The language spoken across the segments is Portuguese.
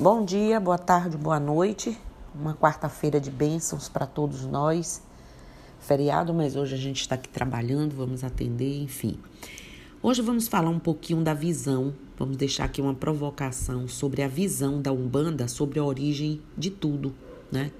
Bom dia, boa tarde, boa noite. Uma quarta-feira de bênçãos para todos nós. Feriado, mas hoje a gente está aqui trabalhando, vamos atender, enfim. Hoje vamos falar um pouquinho da visão, vamos deixar aqui uma provocação sobre a visão da Umbanda, sobre a origem de tudo, né?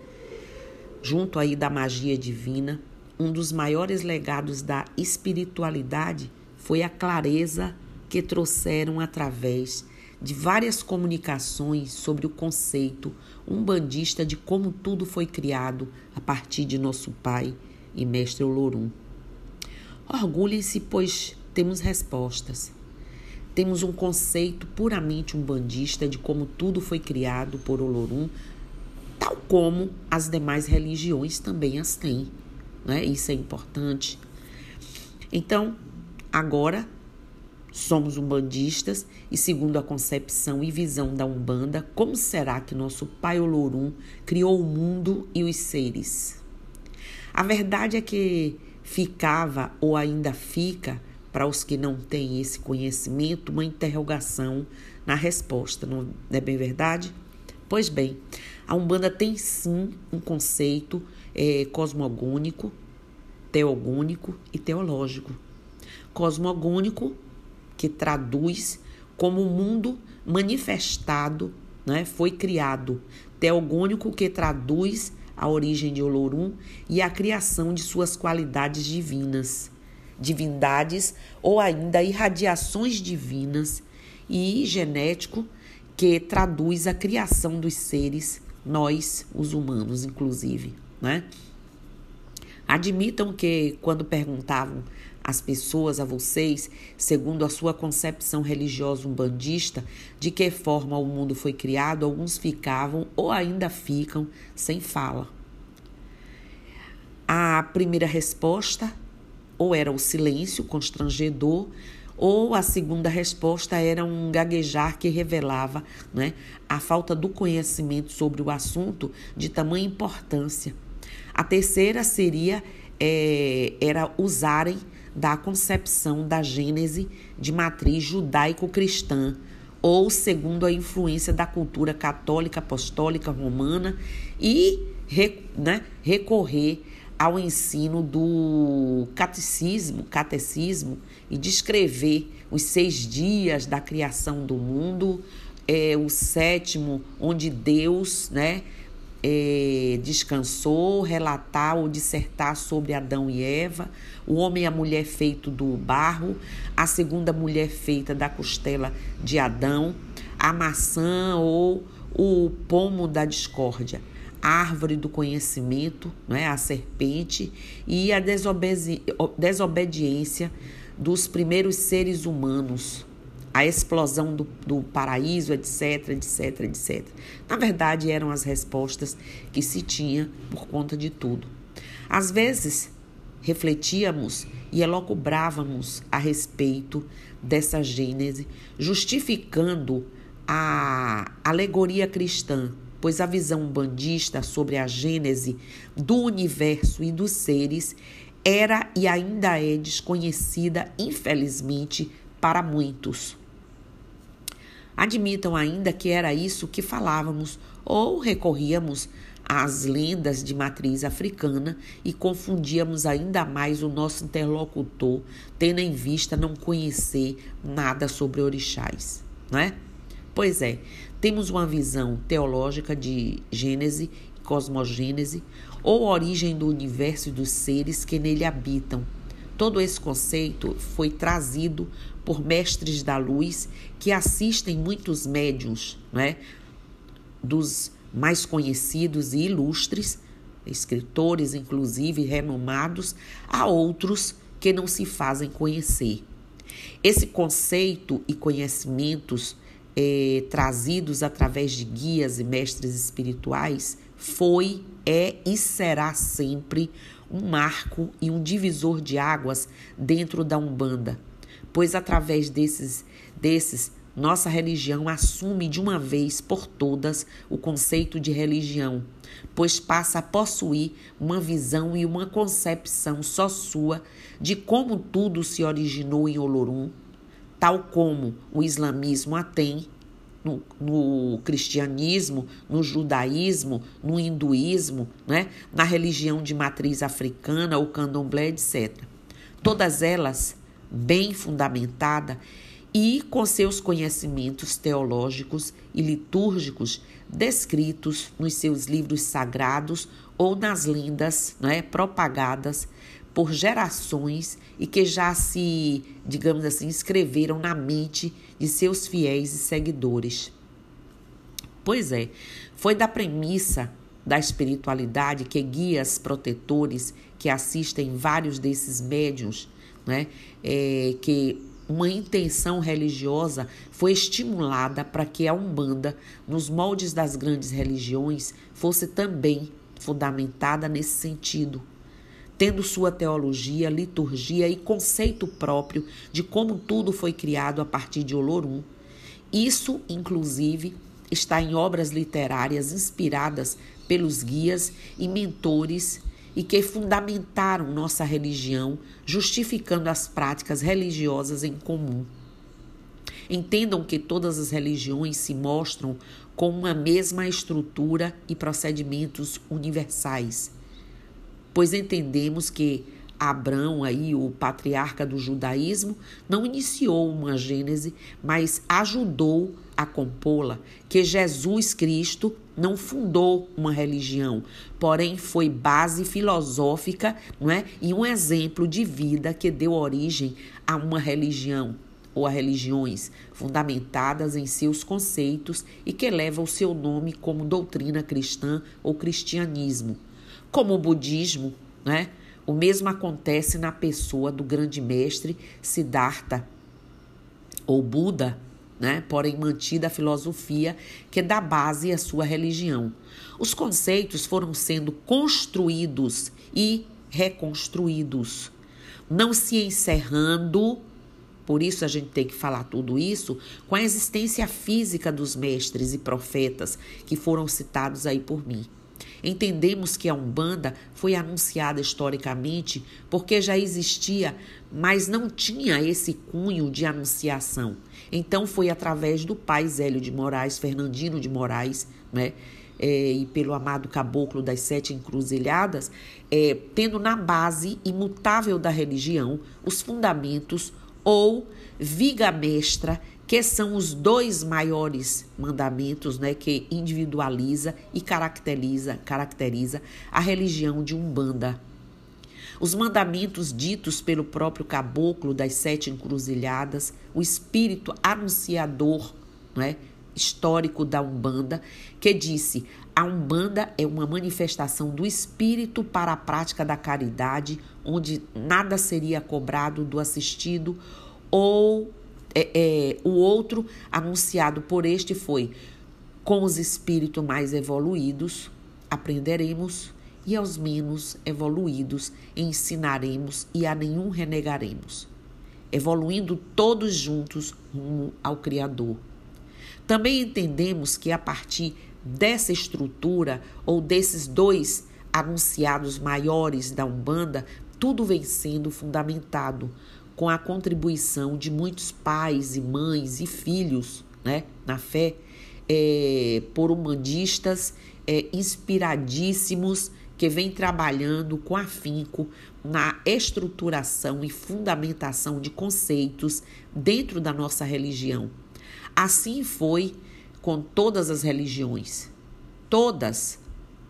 Junto aí da magia divina, um dos maiores legados da espiritualidade foi a clareza que trouxeram através de várias comunicações sobre o conceito umbandista de como tudo foi criado a partir de nosso pai e mestre Olorum. Orgulhem-se, pois temos respostas. Temos um conceito puramente umbandista de como tudo foi criado por Olorum, tal como as demais religiões também as têm. Né? Isso é importante. Então, agora Somos umbandistas e, segundo a concepção e visão da Umbanda, como será que nosso Pai Olorum criou o mundo e os seres? A verdade é que ficava ou ainda fica, para os que não têm esse conhecimento, uma interrogação na resposta, não é bem verdade? Pois bem, a Umbanda tem sim um conceito é, cosmogônico, teogônico e teológico. Cosmogônico que traduz como o mundo manifestado né, foi criado. Teogônico, que traduz a origem de Olorum e a criação de suas qualidades divinas, divindades ou ainda irradiações divinas, e genético, que traduz a criação dos seres, nós, os humanos, inclusive. Né? Admitam que, quando perguntavam as pessoas, a vocês, segundo a sua concepção religiosa umbandista, de que forma o mundo foi criado, alguns ficavam ou ainda ficam sem fala. A primeira resposta ou era o silêncio constrangedor, ou a segunda resposta era um gaguejar que revelava né, a falta do conhecimento sobre o assunto de tamanha importância. A terceira seria é, era usarem da concepção da Gênese de matriz judaico-cristã, ou segundo a influência da cultura católica, apostólica, romana, e né, recorrer ao ensino do catecismo, catecismo e descrever os seis dias da criação do mundo, é, o sétimo onde Deus, né, é, descansou, relatar ou dissertar sobre Adão e Eva, o homem e a mulher feito do barro, a segunda mulher feita da costela de Adão, a maçã ou o pomo da discórdia, a árvore do conhecimento, né, a serpente e a desobedi desobediência dos primeiros seres humanos, a explosão do, do paraíso, etc, etc, etc. Na verdade, eram as respostas que se tinha por conta de tudo. Às vezes, refletíamos e elocubrávamos a respeito dessa gênese, justificando a alegoria cristã, pois a visão bandista sobre a gênese do universo e dos seres era e ainda é desconhecida, infelizmente, para muitos. Admitam ainda que era isso que falávamos ou recorríamos às lendas de matriz africana e confundíamos ainda mais o nosso interlocutor, tendo em vista não conhecer nada sobre orixás, não é? Pois é, temos uma visão teológica de Gênese cosmogênese, ou origem do universo e dos seres que nele habitam Todo esse conceito foi trazido por mestres da luz que assistem muitos médiums, né? dos mais conhecidos e ilustres, escritores inclusive renomados, a outros que não se fazem conhecer. Esse conceito e conhecimentos é, trazidos através de guias e mestres espirituais foi, é e será sempre um marco e um divisor de águas dentro da Umbanda, pois através desses, desses nossa religião assume de uma vez por todas o conceito de religião, pois passa a possuir uma visão e uma concepção só sua de como tudo se originou em Olorum, tal como o islamismo a tem, no, no, cristianismo, no judaísmo, no hinduísmo, né? na religião de matriz africana, o candomblé, etc. Todas elas bem fundamentada e com seus conhecimentos teológicos e litúrgicos descritos nos seus livros sagrados ou nas lendas né, propagadas por gerações e que já se, digamos assim, escreveram na mente de seus fiéis e seguidores. Pois é, foi da premissa da espiritualidade que guias protetores que assistem vários desses médiums, né, é, que uma intenção religiosa foi estimulada para que a Umbanda, nos moldes das grandes religiões, fosse também fundamentada nesse sentido, tendo sua teologia, liturgia e conceito próprio de como tudo foi criado a partir de Olorum. Isso, inclusive, está em obras literárias inspiradas pelos guias e mentores e que fundamentaram nossa religião, justificando as práticas religiosas em comum. Entendam que todas as religiões se mostram com uma mesma estrutura e procedimentos universais, pois entendemos que Abraão, aí, o patriarca do judaísmo, não iniciou uma gênese, mas ajudou a compô-la, que Jesus Cristo não fundou uma religião, porém foi base filosófica não é? e um exemplo de vida que deu origem a uma religião ou a religiões fundamentadas em seus conceitos e que leva o seu nome como doutrina cristã ou cristianismo. Como o budismo, né? o mesmo acontece na pessoa do grande mestre Siddhartha ou Buda, né? porém mantida a filosofia que dá base à sua religião. Os conceitos foram sendo construídos e reconstruídos, não se encerrando. Por isso a gente tem que falar tudo isso com a existência física dos mestres e profetas que foram citados aí por mim. Entendemos que a Umbanda foi anunciada historicamente porque já existia, mas não tinha esse cunho de anunciação. Então foi através do pai Zélio de Moraes, Fernandino de Moraes, né? É, e pelo amado caboclo das sete encruzilhadas, é, tendo na base imutável da religião os fundamentos ou viga mestra que são os dois maiores mandamentos, né, que individualiza e caracteriza, caracteriza a religião de Umbanda. Os mandamentos ditos pelo próprio caboclo das sete encruzilhadas, o espírito anunciador, né, histórico da Umbanda, que disse: a Umbanda é uma manifestação do espírito para a prática da caridade, onde nada seria cobrado do assistido ou é, é, o outro anunciado por este foi: com os espíritos mais evoluídos aprenderemos, e aos menos evoluídos ensinaremos, e a nenhum renegaremos, evoluindo todos juntos rumo ao Criador. Também entendemos que a partir dessa estrutura ou desses dois anunciados maiores da Umbanda, tudo vem sendo fundamentado com a contribuição de muitos pais e mães e filhos né, na fé, é, por humanistas é, inspiradíssimos que vêm trabalhando com afinco na estruturação e fundamentação de conceitos dentro da nossa religião. Assim foi com todas as religiões. Todas,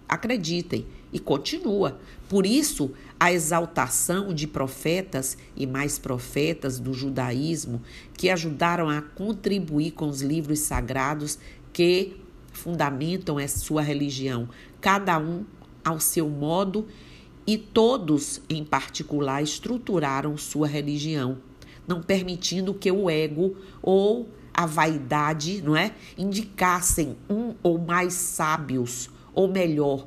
acreditem, e continua. Por isso, a exaltação de profetas e mais profetas do judaísmo que ajudaram a contribuir com os livros sagrados que fundamentam a sua religião, cada um ao seu modo e todos, em particular, estruturaram sua religião, não permitindo que o ego ou a vaidade, não é, indicassem um ou mais sábios, ou melhor,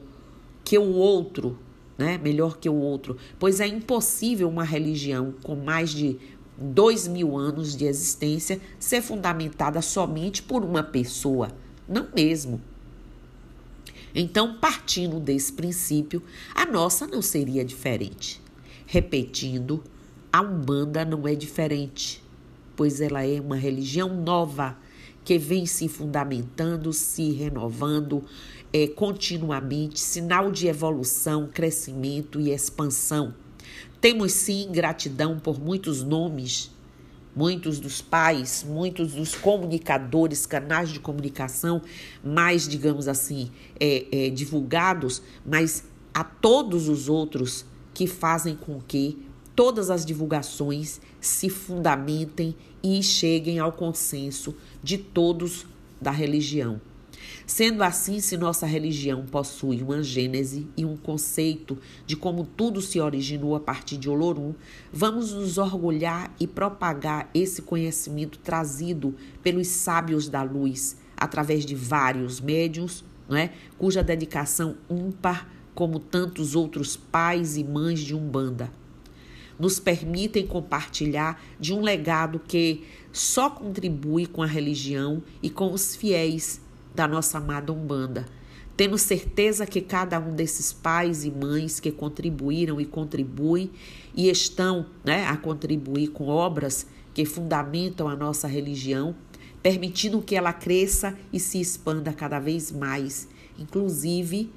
que o outro, né? Melhor que o outro. Pois é impossível uma religião com mais de dois mil anos de existência ser fundamentada somente por uma pessoa. Não mesmo. Então, partindo desse princípio, a nossa não seria diferente. Repetindo, a Umbanda não é diferente, pois ela é uma religião nova que vem se fundamentando, se renovando é, continuamente, sinal de evolução, crescimento e expansão. Temos sim gratidão por muitos nomes, muitos dos pais, muitos dos comunicadores, canais de comunicação mais, digamos assim, é, é, divulgados, mas a todos os outros que fazem com que todas as divulgações se fundamentem e cheguem ao consenso de todos da religião. Sendo assim, se nossa religião possui uma gênese e um conceito de como tudo se originou a partir de Olorum, vamos nos orgulhar e propagar esse conhecimento trazido pelos sábios da luz, através de vários médiums, não é? cuja dedicação ímpar, como tantos outros pais e mães de Umbanda, nos permitem compartilhar de um legado que só contribui com a religião e com os fiéis da nossa amada Umbanda. Tendo certeza que cada um desses pais e mães que contribuíram e contribuem e estão né, a contribuir com obras que fundamentam a nossa religião, permitindo que ela cresça e se expanda cada vez mais, inclusive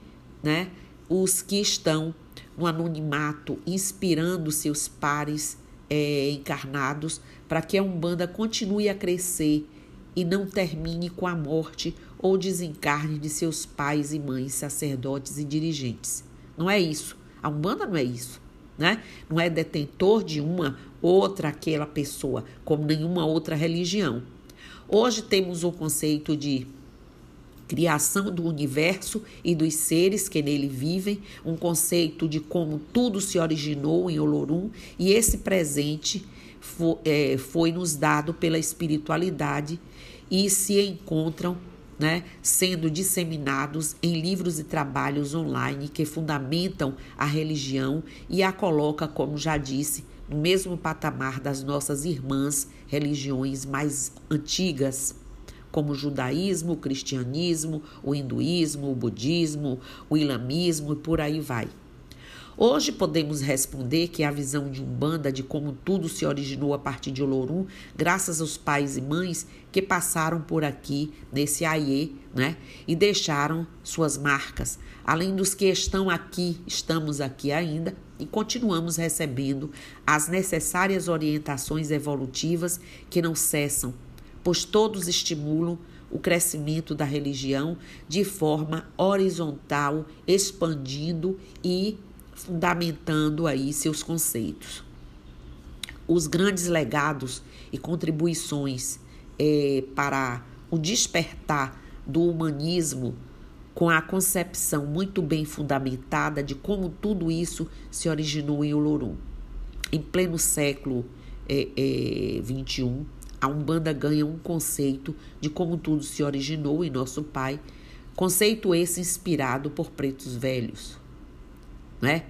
né, os que estão no anonimato, inspirando seus pares é, encarnados para que a Umbanda continue a crescer e não termine com a morte ou desencarne de seus pais e mães, sacerdotes e dirigentes. Não é isso. A Umbanda não é isso. Né? Não é detentor de uma outra aquela pessoa, como nenhuma outra religião. Hoje temos o conceito de criação do universo e dos seres que nele vivem, um conceito de como tudo se originou em Olorum e esse presente foi, é, foi nos dado pela espiritualidade e se encontram né, sendo disseminados em livros e trabalhos online que fundamentam a religião e a coloca, como já disse, no mesmo patamar das nossas irmãs religiões mais antigas como o judaísmo, o cristianismo, o hinduísmo, o budismo, o islamismo e por aí vai. Hoje podemos responder que a visão de Umbanda de como tudo se originou a partir de Olorum, graças aos pais e mães que passaram por aqui nesse Aie, né, e deixaram suas marcas, além dos que estão aqui, estamos aqui ainda e continuamos recebendo as necessárias orientações evolutivas que não cessam pois todos estimulam o crescimento da religião de forma horizontal, expandindo e fundamentando aí seus conceitos. Os grandes legados e contribuições é, para o despertar do humanismo com a concepção muito bem fundamentada de como tudo isso se originou em Olorum. Em pleno século é, é, 21, a Umbanda ganha um conceito de como tudo se originou em nosso pai, conceito esse inspirado por pretos velhos, né?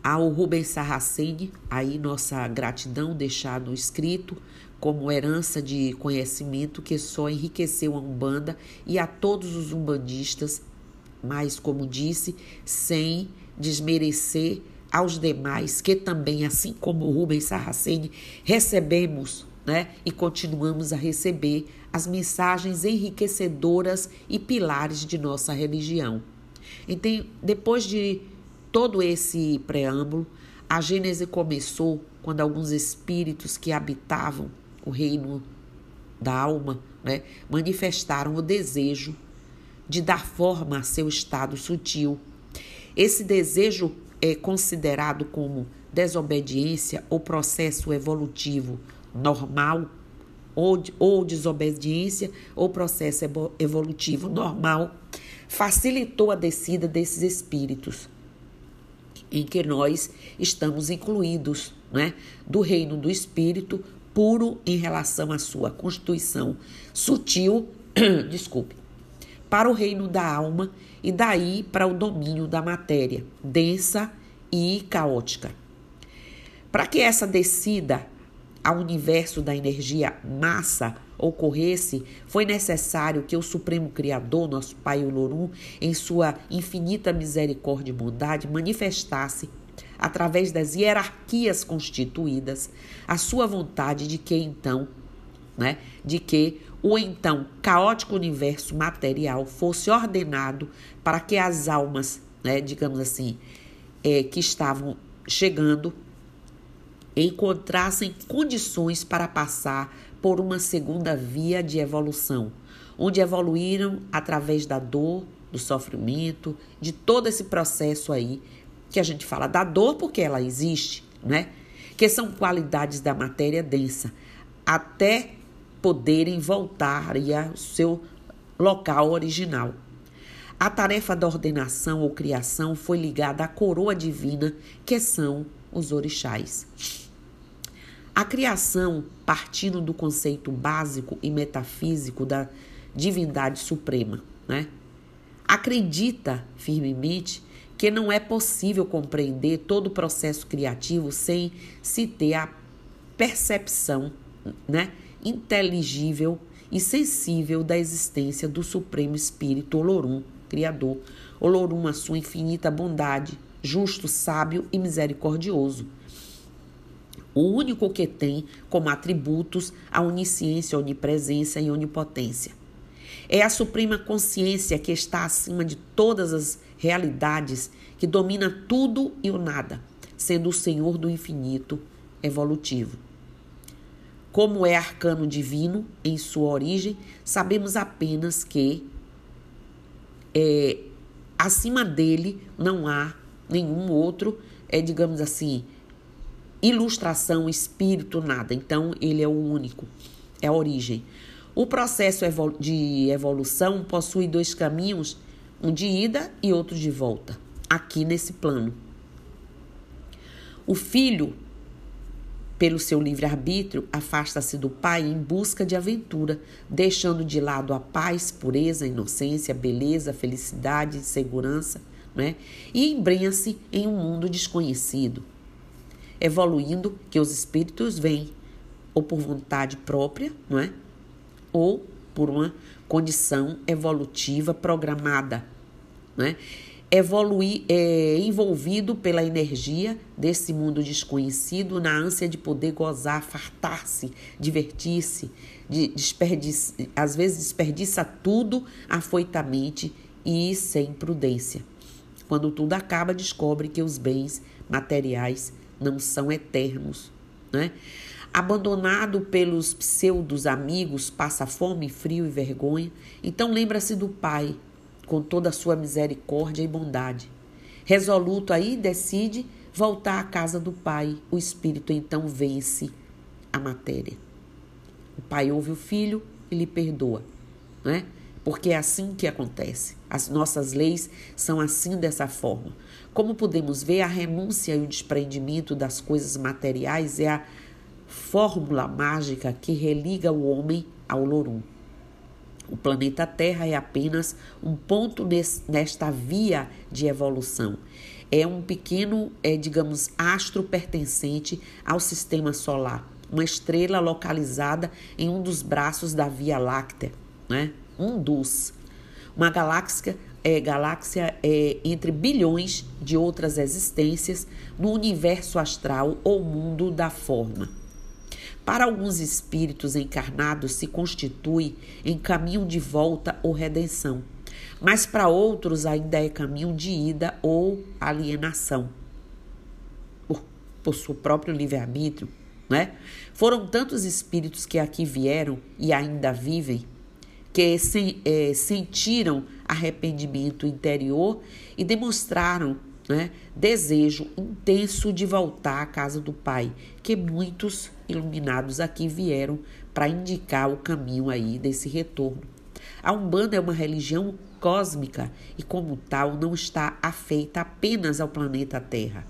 Ao Rubens Sarraceni, aí nossa gratidão deixado escrito como herança de conhecimento que só enriqueceu a Umbanda e a todos os umbandistas, mas como disse, sem desmerecer aos demais que também, assim como Rubens Sarraceni, recebemos né? E continuamos a receber as mensagens enriquecedoras e pilares de nossa religião. Então, depois de todo esse preâmbulo, a Gênese começou quando alguns espíritos que habitavam o reino da alma né, manifestaram o desejo de dar forma a seu estado sutil. Esse desejo é considerado como desobediência ou processo evolutivo normal, ou, ou desobediência, ou processo evolutivo normal, facilitou a descida desses espíritos em que nós estamos incluídos, né, do reino do espírito puro em relação à sua constituição sutil, desculpe, para o reino da alma e daí para o domínio da matéria, densa e caótica. Para que essa descida ao universo da energia massa ocorresse, foi necessário que o Supremo Criador, nosso Pai Olorum, em sua infinita misericórdia e bondade, manifestasse, através das hierarquias constituídas, a sua vontade de que então, né, de que o então caótico universo material fosse ordenado para que as almas, né, digamos assim, é, que estavam chegando encontrassem condições para passar por uma segunda via de evolução, onde evoluíram através da dor, do sofrimento, de todo esse processo aí que a gente fala da dor porque ela existe, né? Que são qualidades da matéria densa, até poderem voltar ao seu local original. A tarefa da ordenação ou criação foi ligada à coroa divina, que são os orixás. A criação, partindo do conceito básico e metafísico da divindade suprema, né? Acredita firmemente que não é possível compreender todo o processo criativo sem se ter a percepção, né, inteligível e sensível da existência do Supremo Espírito Olorum, Criador. Olorum, a sua infinita bondade, justo, sábio e misericordioso o único que tem como atributos a onisciência, onipresença e onipotência. É a suprema consciência que está acima de todas as realidades, que domina tudo e o nada, sendo o Senhor do infinito evolutivo. Como é arcano divino em sua origem, sabemos apenas que é, acima dele não há nenhum outro, é, digamos assim, ilustração, espírito, nada. Então, ele é o único, é a origem. O processo de evolução possui dois caminhos, um de ida e outro de volta, aqui nesse plano. O filho, pelo seu livre-arbítrio, afasta-se do pai em busca de aventura, deixando de lado a paz, pureza, inocência, beleza, felicidade, segurança, né? e embrenha-se em um mundo desconhecido evoluindo que os espíritos vêm ou por vontade própria, não é? Ou por uma condição evolutiva programada, né? Evoluir é, envolvido pela energia desse mundo desconhecido na ânsia de poder gozar, fartar-se, divertir-se, de desperdiça, às vezes desperdiça tudo afoitamente e sem prudência. Quando tudo acaba, descobre que os bens materiais não são eternos, né? Abandonado pelos pseudos amigos, passa fome, frio e vergonha. Então lembra-se do Pai, com toda a sua misericórdia e bondade. Resoluto aí, decide voltar à casa do Pai. O Espírito então vence a matéria. O Pai ouve o Filho e lhe perdoa, né? Porque é assim que acontece. As nossas leis são assim dessa forma. Como podemos ver, a renúncia e o desprendimento das coisas materiais é a fórmula mágica que religa o homem ao Lorum. O planeta Terra é apenas um ponto nesta via de evolução. É um pequeno, é, digamos, astro pertencente ao sistema solar, uma estrela localizada em um dos braços da Via Láctea, né? Um dos. Uma galáxia é, galáxia é, entre bilhões de outras existências no universo astral ou mundo da forma. Para alguns espíritos encarnados se constitui em caminho de volta ou redenção, mas para outros ainda é caminho de ida ou alienação. Por, por seu próprio livre-arbítrio, né? Foram tantos espíritos que aqui vieram e ainda vivem que se, é, sentiram arrependimento interior e demonstraram né, desejo intenso de voltar à casa do Pai, que muitos iluminados aqui vieram para indicar o caminho aí desse retorno. A Umbanda é uma religião cósmica e, como tal, não está afeita apenas ao planeta Terra.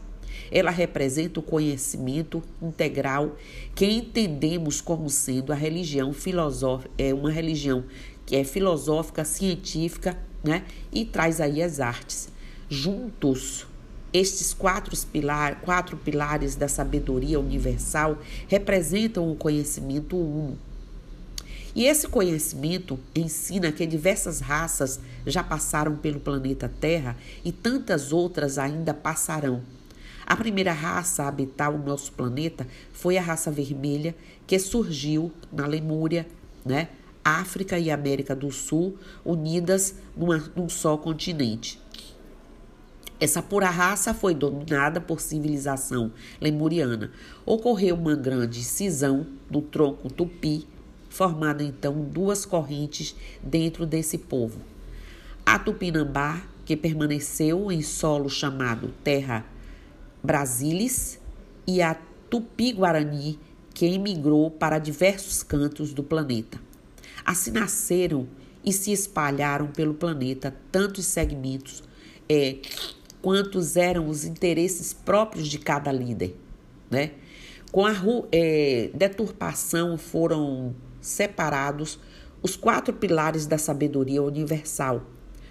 Ela representa o conhecimento integral que entendemos como sendo a religião filosófica, é uma religião que é filosófica, científica, né? E traz aí as artes. Juntos, estes quatro, pilar, quatro pilares da sabedoria universal representam o conhecimento uno. E esse conhecimento ensina que diversas raças já passaram pelo planeta Terra e tantas outras ainda passarão. A primeira raça a habitar o nosso planeta foi a raça vermelha, que surgiu na Lemúria, né? África e América do Sul unidas numa, num só continente. Essa pura raça foi dominada por civilização lemuriana. Ocorreu uma grande cisão do tronco tupi, formando então duas correntes dentro desse povo. A Tupinambá, que permaneceu em solo chamado Terra Brasilis, e a Tupi-Guarani, que emigrou para diversos cantos do planeta. Assim nasceram e se espalharam pelo planeta tantos segmentos é, quantos eram os interesses próprios de cada líder. Né? Com a é, deturpação foram separados os quatro pilares da sabedoria universal,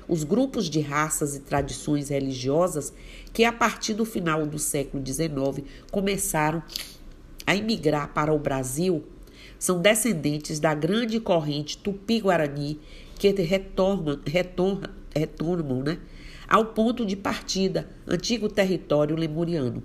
os grupos de raças e tradições religiosas que, a partir do final do século XIX, começaram a imigrar para o Brasil, são descendentes da grande corrente tupi-guarani que retornam, retornam, retornam né, ao ponto de partida, antigo território lemuriano.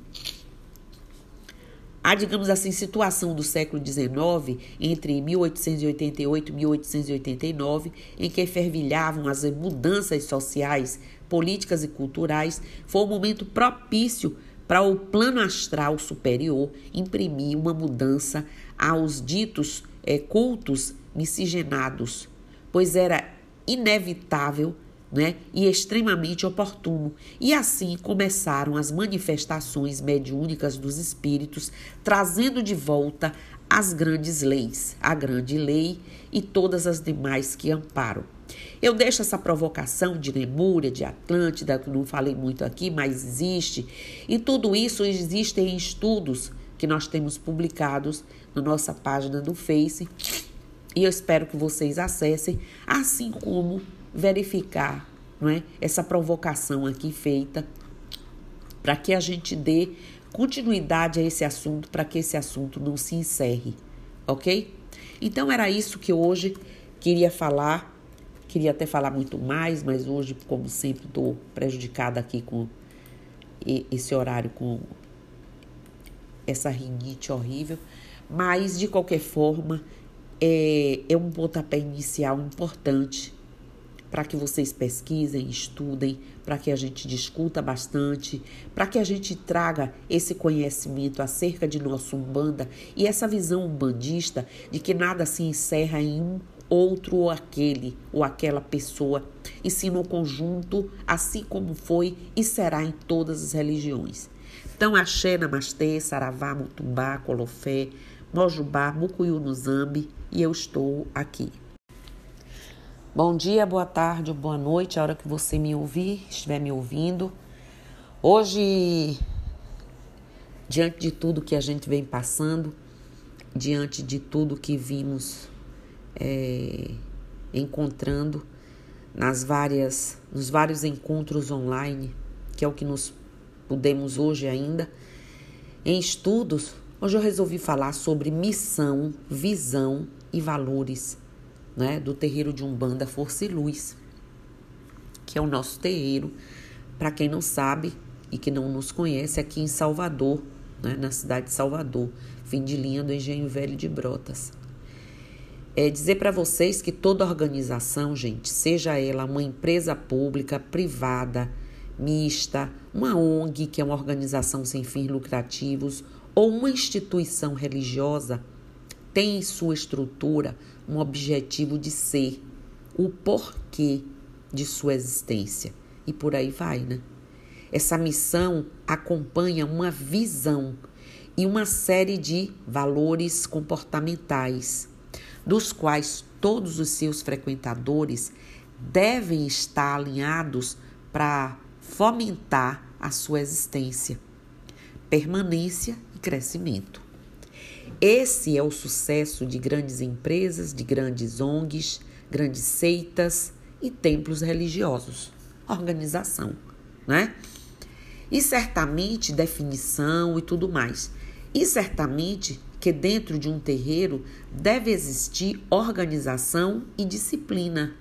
A, digamos assim, situação do século XIX, entre 1888 e 1889, em que fervilhavam as mudanças sociais, políticas e culturais, foi um momento propício para o plano astral superior imprimir uma mudança aos ditos é, cultos miscigenados, pois era inevitável né, e extremamente oportuno. E assim começaram as manifestações mediúnicas dos espíritos, trazendo de volta as grandes leis, a grande lei e todas as demais que amparam. Eu deixo essa provocação de Lemúria, de Atlântida, que não falei muito aqui, mas existe. E tudo isso existe em estudos que nós temos publicados na nossa página do Face. E eu espero que vocês acessem, assim como verificar não é, essa provocação aqui feita para que a gente dê continuidade a esse assunto, para que esse assunto não se encerre, ok? Então era isso que hoje queria falar. Queria até falar muito mais, mas hoje, como sempre, estou prejudicada aqui com esse horário, com essa rinite horrível. Mas, de qualquer forma, é, é um pontapé inicial importante para que vocês pesquisem, estudem, para que a gente discuta bastante, para que a gente traga esse conhecimento acerca de nossa Umbanda e essa visão umbandista de que nada se encerra em um outro ou aquele ou aquela pessoa, e sim no conjunto, assim como foi e será em todas as religiões. Então, Axé, Namastê, Saravá, Mutumbá, Colofé, Mojubá, Mucuyu no Zambi, e eu estou aqui. Bom dia, boa tarde, boa noite, a hora que você me ouvir, estiver me ouvindo. Hoje, diante de tudo que a gente vem passando, diante de tudo que vimos é, encontrando nas várias, nos vários encontros online, que é o que nos podemos hoje ainda, em estudos, hoje eu resolvi falar sobre missão, visão e valores né, do terreiro de Umbanda Força e Luz, que é o nosso terreiro, para quem não sabe e que não nos conhece, aqui em Salvador, né, na cidade de Salvador, fim de linha do Engenho Velho de Brotas. É dizer para vocês que toda organização, gente, seja ela uma empresa pública, privada, mista, uma ONG, que é uma organização sem fins lucrativos, ou uma instituição religiosa, tem em sua estrutura um objetivo de ser, o porquê de sua existência. E por aí vai, né? Essa missão acompanha uma visão e uma série de valores comportamentais, dos quais todos os seus frequentadores devem estar alinhados para fomentar a sua existência, permanência crescimento. Esse é o sucesso de grandes empresas, de grandes ONGs, grandes seitas e templos religiosos. Organização, né? E certamente definição e tudo mais. E certamente que dentro de um terreiro deve existir organização e disciplina.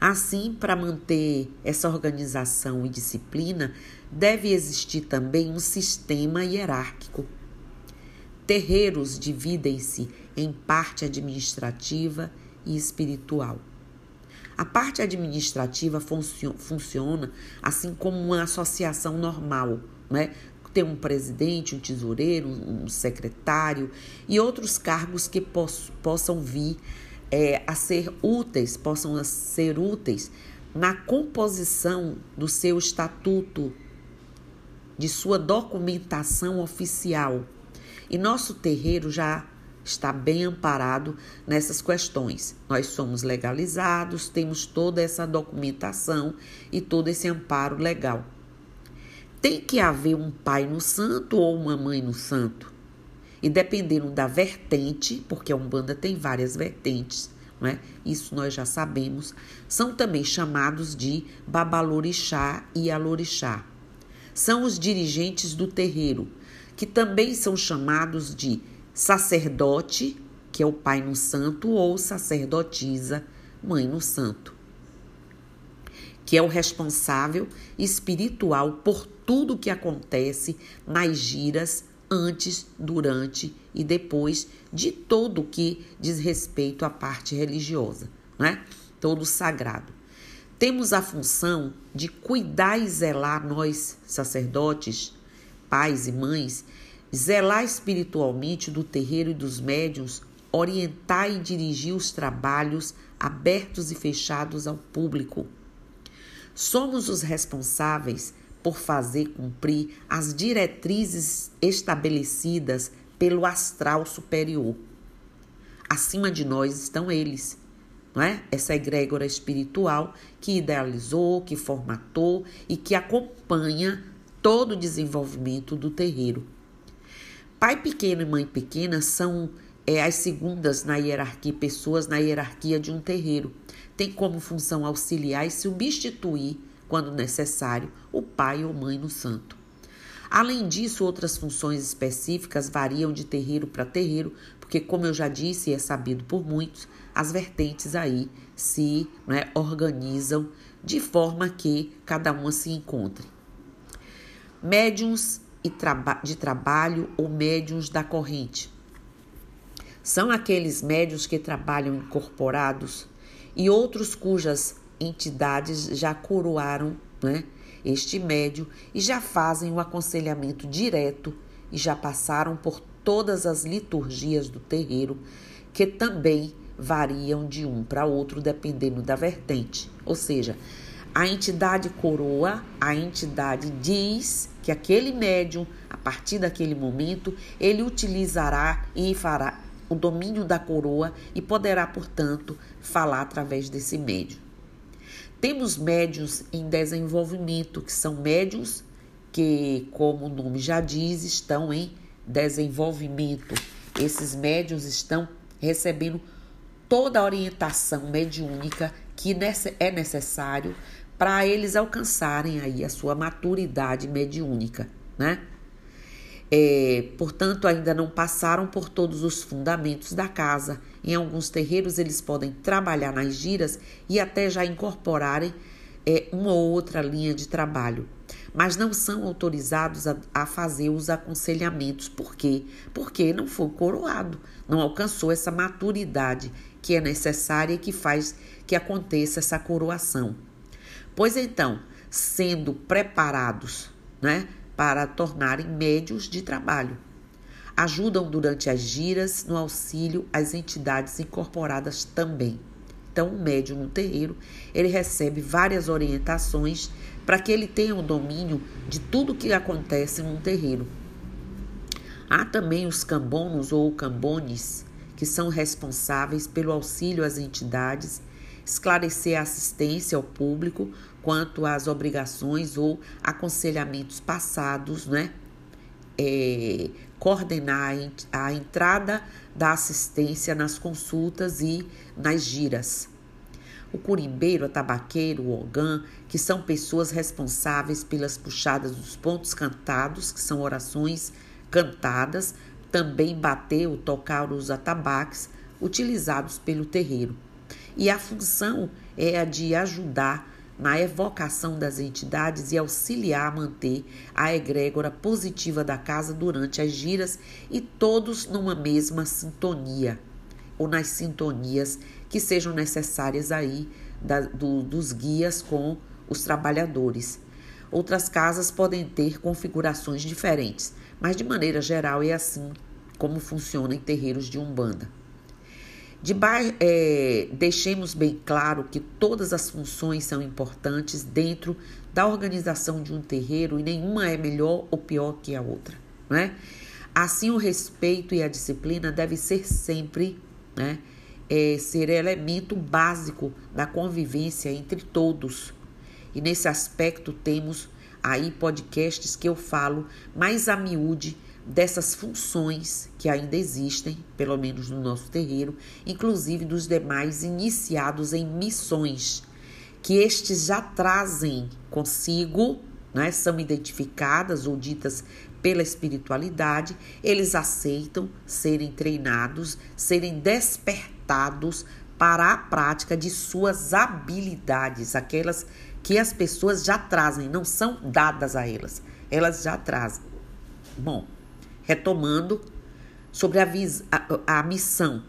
Assim, para manter essa organização e disciplina, deve existir também um sistema hierárquico terreiros dividem-se em parte administrativa e espiritual. A parte administrativa funcio funciona assim como uma associação normal, né? Tem um presidente, um tesoureiro, um secretário e outros cargos que poss possam vir é, a ser úteis, possam ser úteis na composição do seu estatuto, de sua documentação oficial. E nosso terreiro já está bem amparado nessas questões. Nós somos legalizados, temos toda essa documentação e todo esse amparo legal. Tem que haver um pai no santo ou uma mãe no santo. E dependendo da vertente, porque a Umbanda tem várias vertentes, é? isso nós já sabemos, são também chamados de babalorixá e alorixá. São os dirigentes do terreiro, que também são chamados de sacerdote, que é o pai no santo, ou sacerdotisa, mãe no santo, que é o responsável espiritual por tudo que acontece nas giras antes, durante e depois de todo o que diz respeito à parte religiosa, né? Todo sagrado. Temos a função de cuidar e zelar nós, sacerdotes, pais e mães, zelar espiritualmente do terreiro e dos médiuns, orientar e dirigir os trabalhos abertos e fechados ao público. Somos os responsáveis por fazer cumprir as diretrizes estabelecidas pelo astral superior. Acima de nós estão eles, não é? Essa egrégora espiritual que idealizou, que formatou e que acompanha todo o desenvolvimento do terreiro. Pai pequeno e mãe pequena são é, as segundas na hierarquia, pessoas na hierarquia de um terreiro. Tem como função auxiliar e substituir quando necessário, o pai ou mãe no santo. Além disso, outras funções específicas variam de terreiro para terreiro, porque, como eu já disse e é sabido por muitos, as vertentes aí se né, organizam de forma que cada uma se encontre. Médiuns de trabalho ou médiuns da corrente. São aqueles médiuns que trabalham incorporados e outros cujas entidades já coroaram né, este médio e já fazem o aconselhamento direto e já passaram por todas as liturgias do terreiro, que também variam de um para outro dependendo da vertente. Ou seja, a entidade coroa, a entidade diz que aquele médium, a partir daquele momento, ele utilizará e fará o domínio da coroa e poderá, portanto, falar através desse médium. Temos médios em desenvolvimento, que são médios que, como o nome já diz, estão em desenvolvimento. Esses médios estão recebendo toda a orientação mediúnica que é necessário para eles alcançarem aí a sua maturidade mediúnica, né? É, portanto, ainda não passaram por todos os fundamentos da casa. Em alguns terreiros, eles podem trabalhar nas giras e até já incorporarem é, uma ou outra linha de trabalho, mas não são autorizados a, a fazer os aconselhamentos. Por quê? Porque não foi coroado, não alcançou essa maturidade que é necessária e que faz que aconteça essa coroação. Pois então, sendo preparados, né? Para tornarem médios de trabalho. Ajudam durante as giras no auxílio às entidades incorporadas também. Então, o médium no terreiro, ele recebe várias orientações para que ele tenha o domínio de tudo que acontece num terreiro. Há também os cambonos ou cambones, que são responsáveis pelo auxílio às entidades, esclarecer a assistência ao público quanto às obrigações ou aconselhamentos passados, né? É, coordenar a entrada da assistência nas consultas e nas giras. O curimbeiro, a tabaqueiro, o ogã, que são pessoas responsáveis pelas puxadas dos pontos cantados, que são orações cantadas, também bater ou tocar os atabaques utilizados pelo terreiro. E a função é a de ajudar na evocação das entidades e auxiliar a manter a egrégora positiva da casa durante as giras e todos numa mesma sintonia, ou nas sintonias que sejam necessárias aí da, do, dos guias com os trabalhadores. Outras casas podem ter configurações diferentes, mas de maneira geral é assim como funciona em terreiros de Umbanda. De é, deixemos bem claro que todas as funções são importantes dentro da organização de um terreiro e nenhuma é melhor ou pior que a outra, né? Assim, o respeito e a disciplina deve ser sempre, né, é, ser elemento básico da convivência entre todos. E nesse aspecto temos aí podcasts que eu falo mais a miúde dessas funções que ainda existem, pelo menos no nosso terreiro, inclusive dos demais iniciados em missões, que estes já trazem consigo, né, são identificadas ou ditas pela espiritualidade, eles aceitam serem treinados, serem despertados para a prática de suas habilidades, aquelas que as pessoas já trazem, não são dadas a elas, elas já trazem. Bom, retomando sobre a, a, a missão.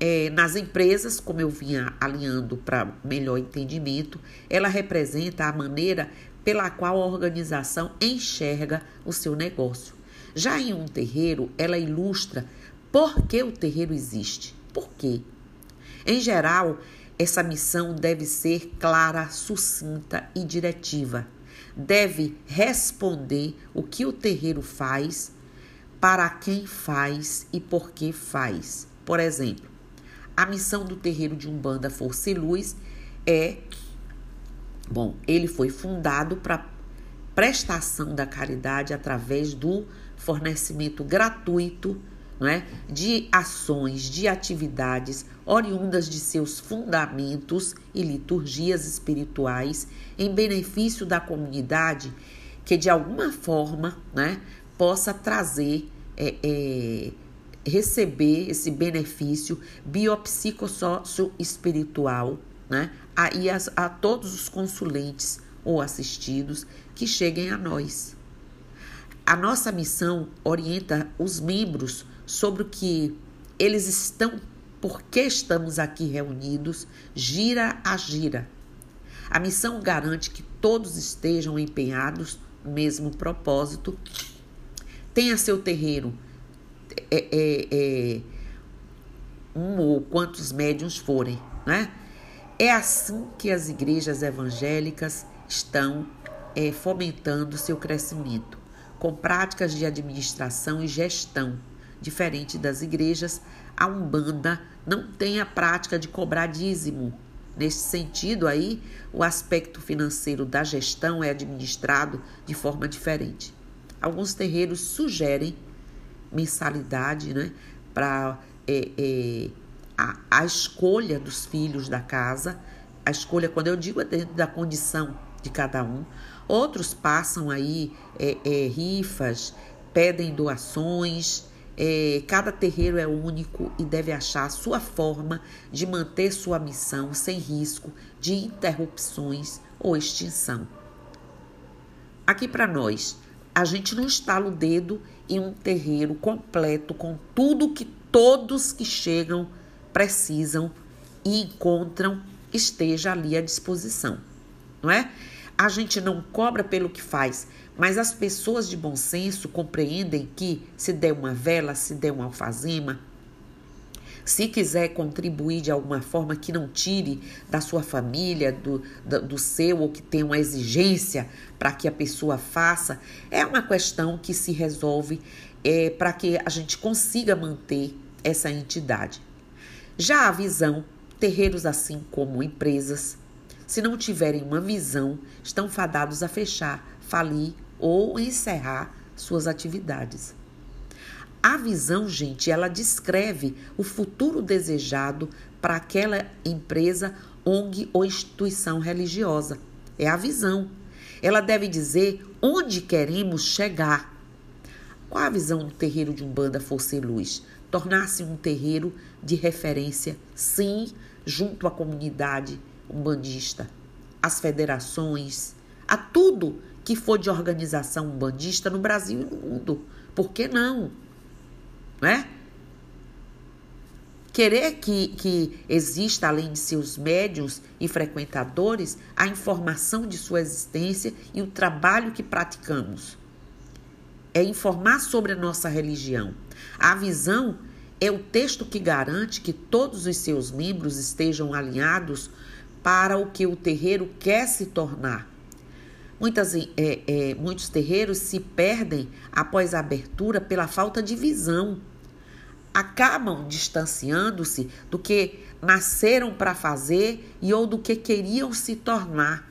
É, nas empresas, como eu vinha alinhando para melhor entendimento, ela representa a maneira pela qual a organização enxerga o seu negócio. Já em um terreiro, ela ilustra por que o terreiro existe. Por quê? Em geral, essa missão deve ser clara, sucinta e diretiva deve responder o que o terreiro faz, para quem faz e por que faz. Por exemplo, a missão do terreiro de Umbanda Força e Luz é bom, ele foi fundado para prestação da caridade através do fornecimento gratuito é, de ações, de atividades oriundas de seus fundamentos e liturgias espirituais em benefício da comunidade que de alguma forma né, possa trazer, é, é, receber esse benefício biopsicossócio-espiritual né, a, a, a todos os consulentes ou assistidos que cheguem a nós. A nossa missão orienta os membros sobre o que eles estão, por que estamos aqui reunidos, gira a gira. A missão garante que todos estejam empenhados no mesmo propósito, tenha seu terreiro é, é, é, um ou quantos médiums forem, né? É assim que as igrejas evangélicas estão é, fomentando seu crescimento, com práticas de administração e gestão Diferente das igrejas, a Umbanda não tem a prática de cobrar dízimo. Neste sentido aí, o aspecto financeiro da gestão é administrado de forma diferente. Alguns terreiros sugerem mensalidade né, para é, é, a, a escolha dos filhos da casa. A escolha, quando eu digo, é dentro da condição de cada um. Outros passam aí é, é rifas, pedem doações, é, cada terreiro é único e deve achar a sua forma de manter sua missão sem risco de interrupções ou extinção. Aqui para nós, a gente não estala o dedo em um terreiro completo com tudo que todos que chegam precisam e encontram esteja ali à disposição, não é? A gente não cobra pelo que faz, mas as pessoas de bom senso compreendem que, se der uma vela, se der uma alfazema, se quiser contribuir de alguma forma que não tire da sua família, do, do, do seu, ou que tenha uma exigência para que a pessoa faça, é uma questão que se resolve é, para que a gente consiga manter essa entidade. Já a visão, terreiros assim como empresas, se não tiverem uma visão, estão fadados a fechar, falir ou encerrar suas atividades. A visão, gente, ela descreve o futuro desejado para aquela empresa, ONG ou instituição religiosa. É a visão. Ela deve dizer onde queremos chegar. Qual a visão do terreiro de Umbanda Força e Luz? Tornar-se um terreiro de referência, sim, junto à comunidade umbandista, as federações, a tudo que for de organização umbandista no Brasil e no mundo. Por que não? Não é? Querer que, que exista, além de seus médios e frequentadores, a informação de sua existência e o trabalho que praticamos. É informar sobre a nossa religião. A visão é o texto que garante que todos os seus membros estejam alinhados para o que o terreiro quer se tornar. Muitas, é, é, muitos terreiros se perdem após a abertura pela falta de visão acabam distanciando-se do que nasceram para fazer e ou do que queriam se tornar.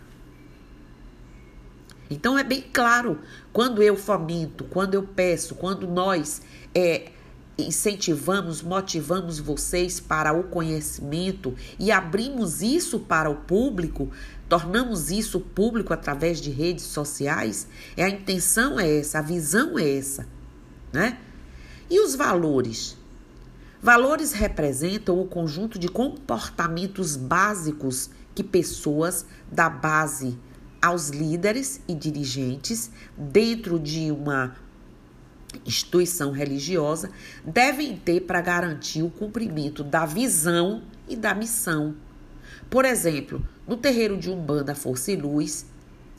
Então é bem claro, quando eu fomento, quando eu peço, quando nós é, incentivamos, motivamos vocês para o conhecimento e abrimos isso para o público, tornamos isso público através de redes sociais, é a intenção é essa, a visão é essa, né? E os valores? Valores representam o conjunto de comportamentos básicos que pessoas da base aos líderes e dirigentes dentro de uma instituição religiosa devem ter para garantir o cumprimento da visão e da missão. Por exemplo, no terreiro de Umbanda Força e Luz,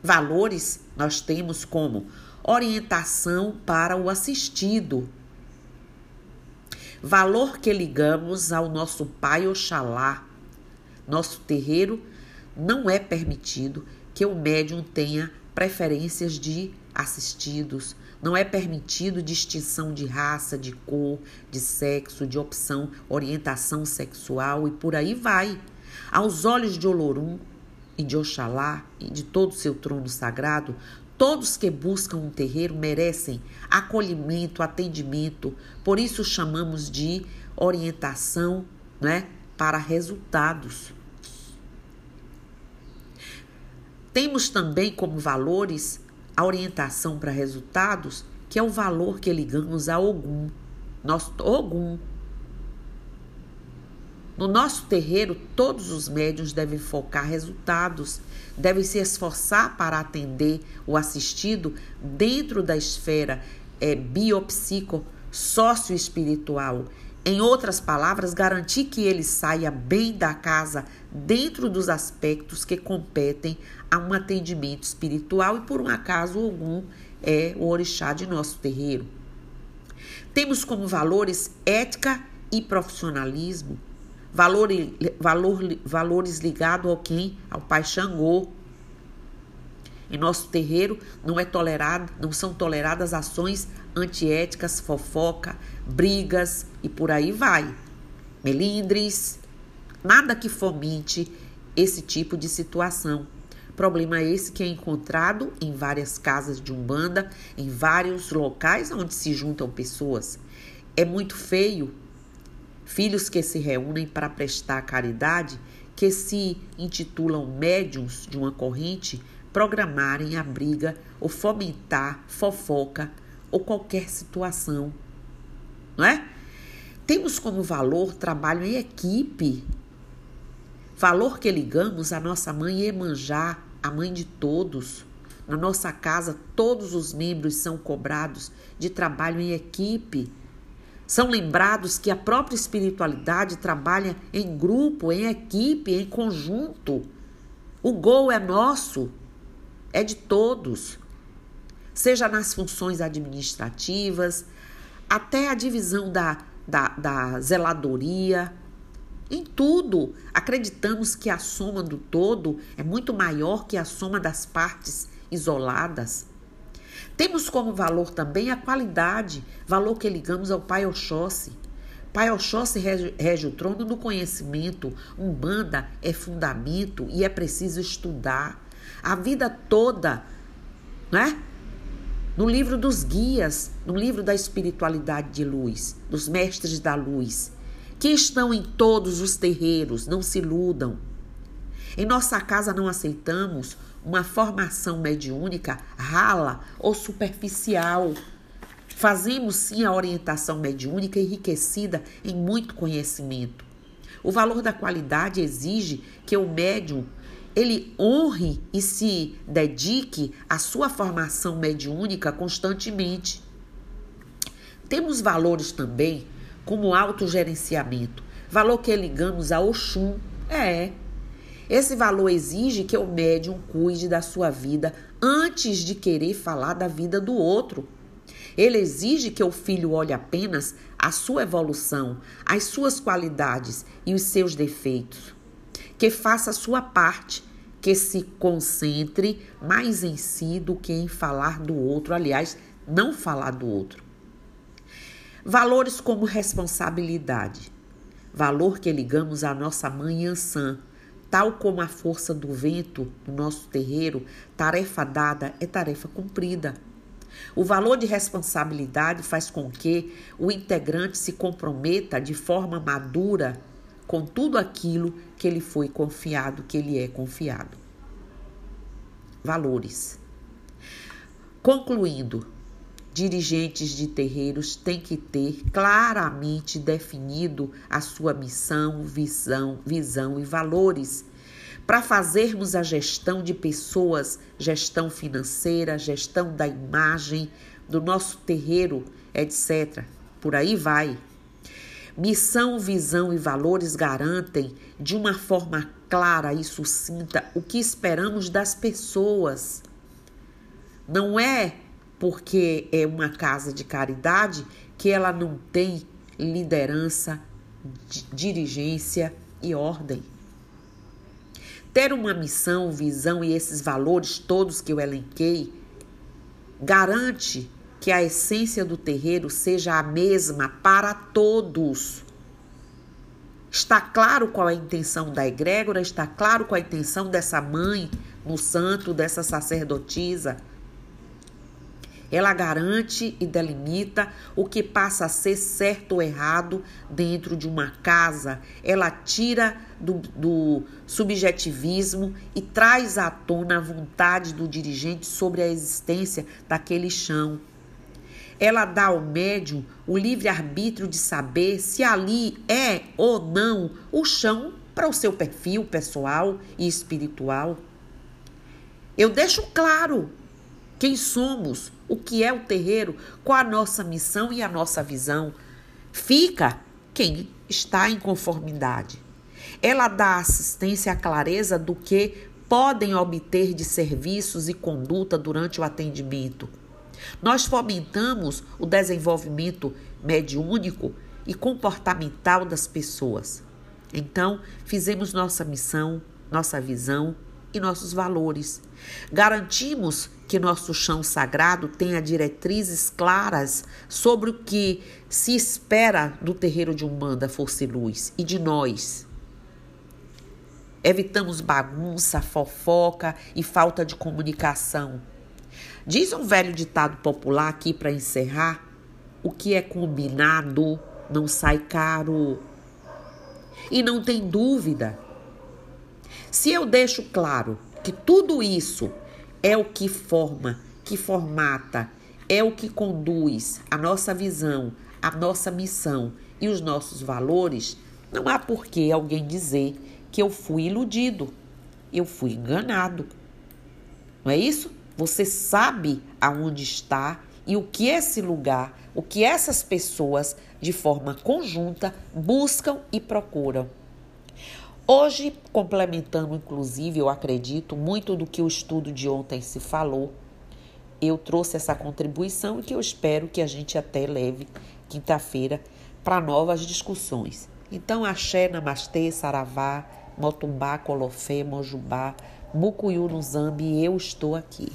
valores nós temos como orientação para o assistido, valor que ligamos ao nosso Pai Oxalá. Nosso terreiro não é permitido que o médium tenha preferências de assistidos, não é permitido distinção de raça, de cor, de sexo, de opção, orientação sexual e por aí vai. Aos olhos de Olorum e de Oxalá e de todo o seu trono sagrado, Todos que buscam um terreiro merecem acolhimento, atendimento, por isso chamamos de orientação né, para resultados. Temos também como valores a orientação para resultados, que é o valor que ligamos a Ogum. Nosso Ogum, no nosso terreiro, todos os médiuns devem focar resultados, devem se esforçar para atender o assistido dentro da esfera é, biopsico socioespiritual. Em outras palavras, garantir que ele saia bem da casa dentro dos aspectos que competem a um atendimento espiritual e, por um acaso algum, é o orixá de nosso terreiro. Temos como valores ética e profissionalismo, valor, valor, valores ligados ao quem? Ao pai Xangô. Em nosso terreiro não é tolerado, não são toleradas ações antiéticas, fofoca, brigas e por aí vai. Melindres, nada que fomente esse tipo de situação. Problema esse que é encontrado em várias casas de umbanda, em vários locais onde se juntam pessoas. É muito feio filhos que se reúnem para prestar caridade, que se intitulam médiums de uma corrente, programarem a briga ou fomentar fofoca ou qualquer situação, não é? Temos como valor trabalho em equipe, valor que ligamos à nossa mãe Emanjá, a mãe de todos. Na nossa casa, todos os membros são cobrados de trabalho em equipe são lembrados que a própria espiritualidade trabalha em grupo, em equipe, em conjunto. O gol é nosso, é de todos. Seja nas funções administrativas, até a divisão da, da, da zeladoria, em tudo, acreditamos que a soma do todo é muito maior que a soma das partes isoladas. Temos como valor também a qualidade, valor que ligamos ao Pai Oxóssi. Pai Oxóssi rege, rege o trono do conhecimento, Umbanda é fundamento e é preciso estudar. A vida toda, né? No livro dos guias, no livro da espiritualidade de luz, dos mestres da luz, que estão em todos os terreiros, não se iludam. Em nossa casa não aceitamos uma formação mediúnica rala ou superficial. Fazemos sim a orientação mediúnica enriquecida em muito conhecimento. O valor da qualidade exige que o médium ele honre e se dedique à sua formação mediúnica constantemente. Temos valores também como autogerenciamento, valor que ligamos a Oxum. É. Esse valor exige que o médium cuide da sua vida antes de querer falar da vida do outro. Ele exige que o filho olhe apenas a sua evolução, as suas qualidades e os seus defeitos. Que faça a sua parte, que se concentre mais em si do que em falar do outro, aliás, não falar do outro. Valores como responsabilidade, valor que ligamos à nossa mãe Ansan, tal como a força do vento no nosso terreiro, tarefa dada é tarefa cumprida. O valor de responsabilidade faz com que o integrante se comprometa de forma madura com tudo aquilo que ele foi confiado, que ele é confiado. Valores. Concluindo, dirigentes de terreiros têm que ter claramente definido a sua missão, visão, visão e valores para fazermos a gestão de pessoas, gestão financeira, gestão da imagem do nosso terreiro, etc. Por aí vai. Missão, visão e valores garantem de uma forma clara e sucinta o que esperamos das pessoas. Não é porque é uma casa de caridade que ela não tem liderança, dirigência e ordem. Ter uma missão, visão e esses valores todos que eu elenquei garante que a essência do terreiro seja a mesma para todos. Está claro qual é a intenção da egrégora, está claro qual é a intenção dessa mãe no santo, dessa sacerdotisa. Ela garante e delimita o que passa a ser certo ou errado dentro de uma casa. Ela tira do, do, subjetivismo e traz à tona a vontade do dirigente sobre a existência daquele chão. Ela dá ao médium o livre-arbítrio de saber se ali é ou não o chão para o seu perfil pessoal e espiritual. Eu deixo claro quem somos, o que é o terreiro, qual a nossa missão e a nossa visão. Fica quem está em conformidade. Ela dá assistência à clareza do que podem obter de serviços e conduta durante o atendimento. Nós fomentamos o desenvolvimento mediúnico e comportamental das pessoas. Então, fizemos nossa missão, nossa visão e nossos valores. Garantimos que nosso chão sagrado tenha diretrizes claras sobre o que se espera do terreiro de Umbanda Força e Luz e de nós. Evitamos bagunça, fofoca e falta de comunicação. Diz um velho ditado popular aqui para encerrar: o que é combinado não sai caro. E não tem dúvida se eu deixo claro que tudo isso é o que forma, que formata, é o que conduz a nossa visão, a nossa missão e os nossos valores, não há por que alguém dizer que eu fui iludido, eu fui enganado. Não é isso? Você sabe aonde está e o que esse lugar, o que essas pessoas, de forma conjunta, buscam e procuram. Hoje, complementando inclusive, eu acredito, muito do que o estudo de ontem se falou, eu trouxe essa contribuição e que eu espero que a gente até leve quinta-feira para novas discussões. Então, axé, namastê, saravá, motumbá, colofé, mojubá, mucuyu no zambi, eu estou aqui.